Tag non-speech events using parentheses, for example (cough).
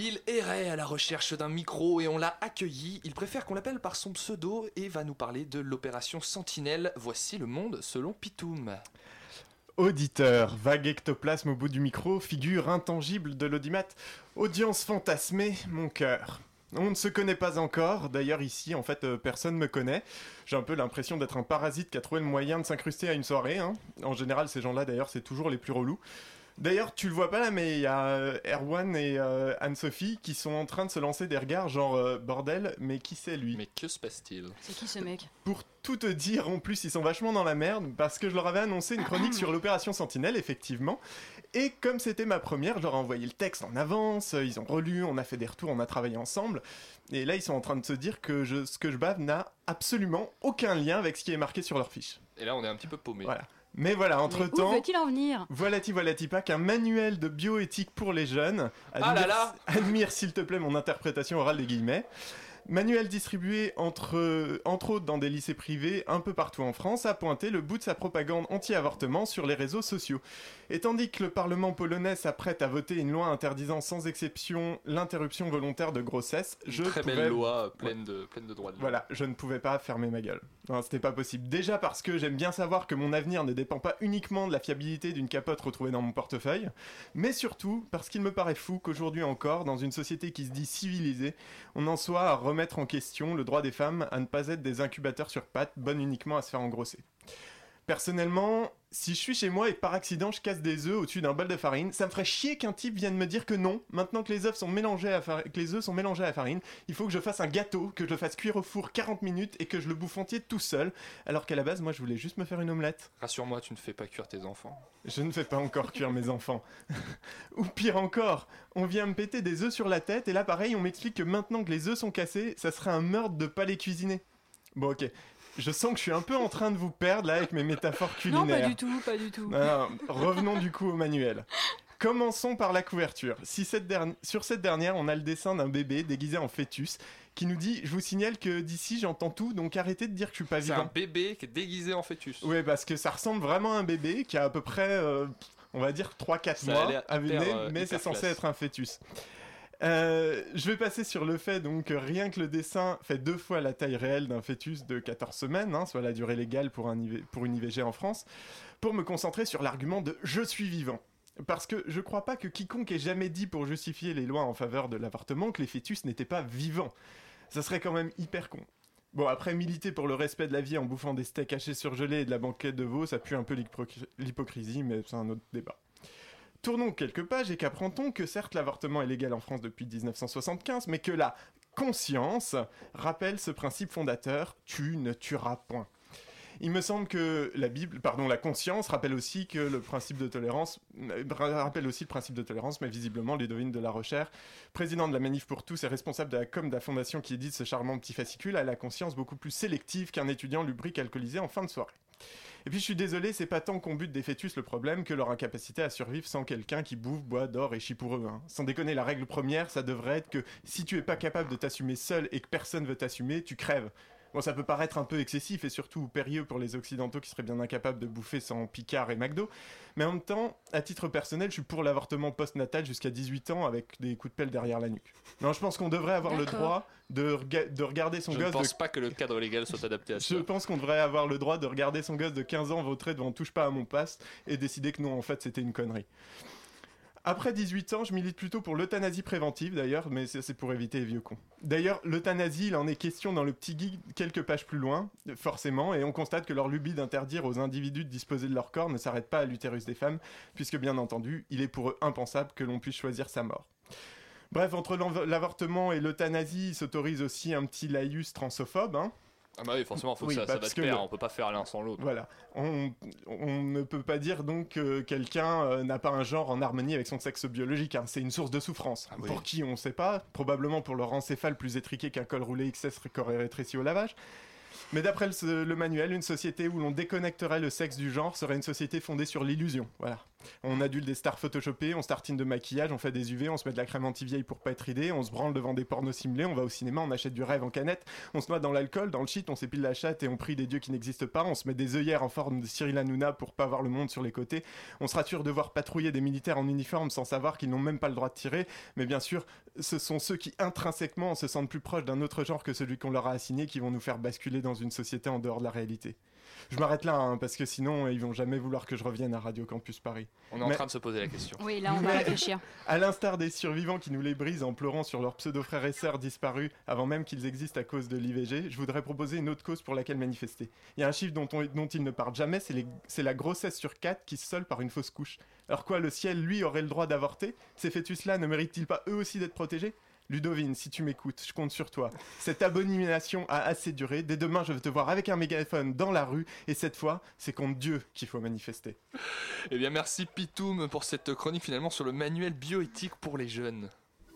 Il errait à la recherche d'un micro et on l'a accueilli. Il préfère qu'on l'appelle par son pseudo et va nous parler de l'opération Sentinelle. Voici le monde selon Pitoum. Auditeur, vague ectoplasme au bout du micro, figure intangible de l'audimat, audience fantasmée, mon cœur. On ne se connaît pas encore, d'ailleurs ici en fait euh, personne me connaît. J'ai un peu l'impression d'être un parasite qui a trouvé le moyen de s'incruster à une soirée. hein. En général ces gens-là d'ailleurs c'est toujours les plus relous. D'ailleurs tu le vois pas là mais il y a euh, Erwan et euh, Anne-Sophie qui sont en train de se lancer des regards genre euh, bordel mais qui c'est lui? Mais que se passe-t-il? C'est qui ce mec? Pour tout te dire en plus ils sont vachement dans la merde parce que je leur avais annoncé une chronique sur l'opération Sentinelle effectivement. Et comme c'était ma première, je leur ai envoyé le texte en avance, ils ont relu, on a fait des retours, on a travaillé ensemble. Et là, ils sont en train de se dire que je- ce que je bave n'a absolument aucun lien avec ce qui est marqué sur leur fiche. Et là on est un petit peu paumé. Voilà. Mais voilà, Mais Où entre-temps, veut-il en venir? Voilà-ti, voilà-ti pas qu'un manuel de bioéthique pour les jeunes. Ah là là Admire s'il te plaît mon interprétation orale des guillemets. Manuel distribué entre, entre autres dans des lycées privés un peu partout en France, a pointé le bout de sa propagande anti-avortement sur les réseaux sociaux. Et tandis que le Parlement polonais s'apprête à voter une loi interdisant sans exception l'interruption volontaire de grossesse, je très pouvais- belle loi pleine de, pleine de droits de voilà, je ne pouvais pas fermer ma gueule. Non, c'était pas possible. Déjà parce que j'aime bien savoir que mon avenir ne dépend pas uniquement de la fiabilité d'une capote retrouvée dans mon portefeuille, mais surtout parce qu'il me paraît fou qu'aujourd'hui encore, dans une société qui se dit civilisée, on en soit à remettre en question le droit des femmes à ne pas être des incubateurs sur pattes, bonnes uniquement à se faire engrosser. Personnellement, si je suis chez moi et que par accident je casse des œufs au-dessus d'un bol de farine, ça me ferait chier qu'un type vienne me dire que non, maintenant que les œufs sont mélangés à far- que les œufs sont mélangés à la farine, il faut que je fasse un gâteau, que je le fasse cuire au four 40 minutes et que je le bouffe entier tout seul, alors qu'à la base moi je voulais juste me faire une omelette. Rassure-moi, tu ne fais pas cuire tes enfants. Je ne fais pas encore cuire mes enfants. (laughs) Ou pire encore, on vient me péter des œufs sur la tête et là pareil on m'explique que maintenant que les œufs sont cassés, ça serait un meurtre de pas les cuisiner. Bon ok, je sens que je suis un peu en train de vous perdre là avec mes métaphores (laughs) Non, culinaires. pas du tout, pas du tout. Non, non, revenons du coup au manuel. Commençons par la couverture. Si cette derni- Sur cette dernière, on a le dessin d'un bébé déguisé en fœtus qui nous dit Je vous signale que d'ici j'entends tout, donc arrêtez de dire que je suis pas C'est un vivant. bébé qui est déguisé en fœtus. Ouais, parce que ça ressemble vraiment à un bébé qui a à peu près, euh, on va dire, 3-4 Ça a mois à venir, euh, mais c'est censé être un fœtus. Euh, je vais passer sur le fait donc que rien que le dessin fait deux fois la taille réelle d'un fœtus de 14 semaines, hein, soit la durée légale pour, pour une IVG en France, pour me concentrer sur l'argument de je suis vivant. Parce que je crois pas que quiconque ait jamais dit pour justifier les lois en faveur de l'avortement que les fœtus n'étaient pas vivants. Ça serait quand même hyper con. Bon, après, militer pour le respect de la vie en bouffant des steaks hachés surgelés et de la banquette de veau, ça pue un peu l'hypocr- l'hypocrisie, mais c'est un autre débat. Tournons quelques pages et qu'apprend-on que certes l'avortement est légal en France depuis 1975, mais que la conscience rappelle ce principe fondateur tu ne tueras point. Il me semble que la Bible, pardon, la conscience rappelle aussi le principe de tolérance, euh, rappelle aussi le principe de tolérance, mais visiblement Ludovine de la Rochère, président de la Manif pour tous et responsable de la com de la fondation qui édite ce charmant petit fascicule, a la conscience beaucoup plus sélective qu'un étudiant lubrique alcoolisé en fin de soirée. Et puis je suis désolé, c'est pas tant qu'on bute des fœtus le problème que leur incapacité à survivre sans quelqu'un qui bouffe, boit, dort et chie pour eux. hein. Sans déconner, la règle première, ça devrait être que si tu es pas capable de t'assumer seul et que personne veut t'assumer, tu crèves. Bon, ça peut paraître un peu excessif et surtout périlleux pour les Occidentaux qui seraient bien incapables de bouffer sans Picard et McDo, mais en même temps, à titre personnel, je suis pour l'avortement post-natal jusqu'à 18 ans avec des coups de pelle derrière la nuque. Non, je pense qu'on devrait avoir le droit de, rega- de regarder son Je ne gosse de pense pas que le cadre légal soit adapté à ça. je pense qu'on devrait avoir le droit de regarder son gosse de 15 ans vautrer devant Touche pas à mon passe et décider que non, en fait, c'était une connerie. Après 18 ans, je milite plutôt pour l'euthanasie préventive d'ailleurs, mais c'est pour éviter les vieux cons. D'ailleurs, l'euthanasie, il en est question dans le petit guide quelques pages plus loin, forcément, et on constate que leur lubie d'interdire aux individus de disposer de leur corps ne s'arrête pas à l'utérus des femmes, puisque bien entendu, il est pour eux impensable que l'on puisse choisir sa mort. Bref, entre l'avortement et l'euthanasie, il s'autorise aussi un petit laïus transophobe, hein, Ah bah oui, forcément, faut Oui, que ça, ça parce va que de pair, le- on peut pas faire l'un sans l'autre. Voilà. On, on ne peut pas dire donc que quelqu'un euh, n'a pas un genre en harmonie avec son sexe biologique. hein. C'est une source de souffrance. Ah oui. Pour qui, on sait pas. Probablement pour leur encéphale plus étriqué qu'un col roulé XS corps rétréci au lavage. Mais d'après le, le manuel, une société où l'on déconnecterait le sexe du genre serait une société fondée sur l'illusion. Voilà. On adulte des stars photoshopées, on startine de maquillage, on fait des UV, on se met de la crème anti-vieille pour pas être ridé, on se branle devant des pornos simulés, on va au cinéma, on achète du rêve en canette, on se noie dans l'alcool, dans le shit, on s'épile la chatte et on prie des dieux qui n'existent pas, on se met des œillères en forme de Cyril Hanouna pour pas voir le monde sur les côtés, on se rassure de voir patrouiller des militaires en uniforme sans savoir qu'ils n'ont même pas le droit de tirer, mais bien sûr, ce sont ceux qui intrinsèquement se sentent plus proches d'un autre genre que celui qu'on leur a assigné qui vont nous faire basculer dans une société en dehors de la réalité. Je m'arrête là, hein, parce que sinon, ils vont jamais vouloir que je revienne à Radio Campus Paris. On est en train de se poser la question. Oui, là, on va réfléchir. (laughs) À l'instar des survivants qui nous les brisent en pleurant sur leurs pseudo-frères et sœurs disparus avant même qu'ils existent à cause de l'IVG, je voudrais proposer une autre cause pour laquelle manifester. Il y a un chiffre dont, on, dont ils ne parlent jamais, c'est la grossesse sur 4 qui se solde par une fausse couche. Alors quoi, le ciel, lui, aurait le droit d'avorter? Ces fœtus-là ne méritent-ils pas eux aussi d'être protégés? Ludovine, si tu m'écoutes, je compte sur toi. Cette abomination a assez duré. Dès demain, je veux te voir avec un mégaphone dans la rue. Et cette fois, c'est contre Dieu qu'il faut manifester. Eh bien, merci Pitoum pour cette chronique finalement sur le manuel bioéthique pour les jeunes.